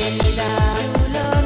soledad.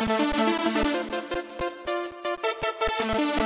Thank you.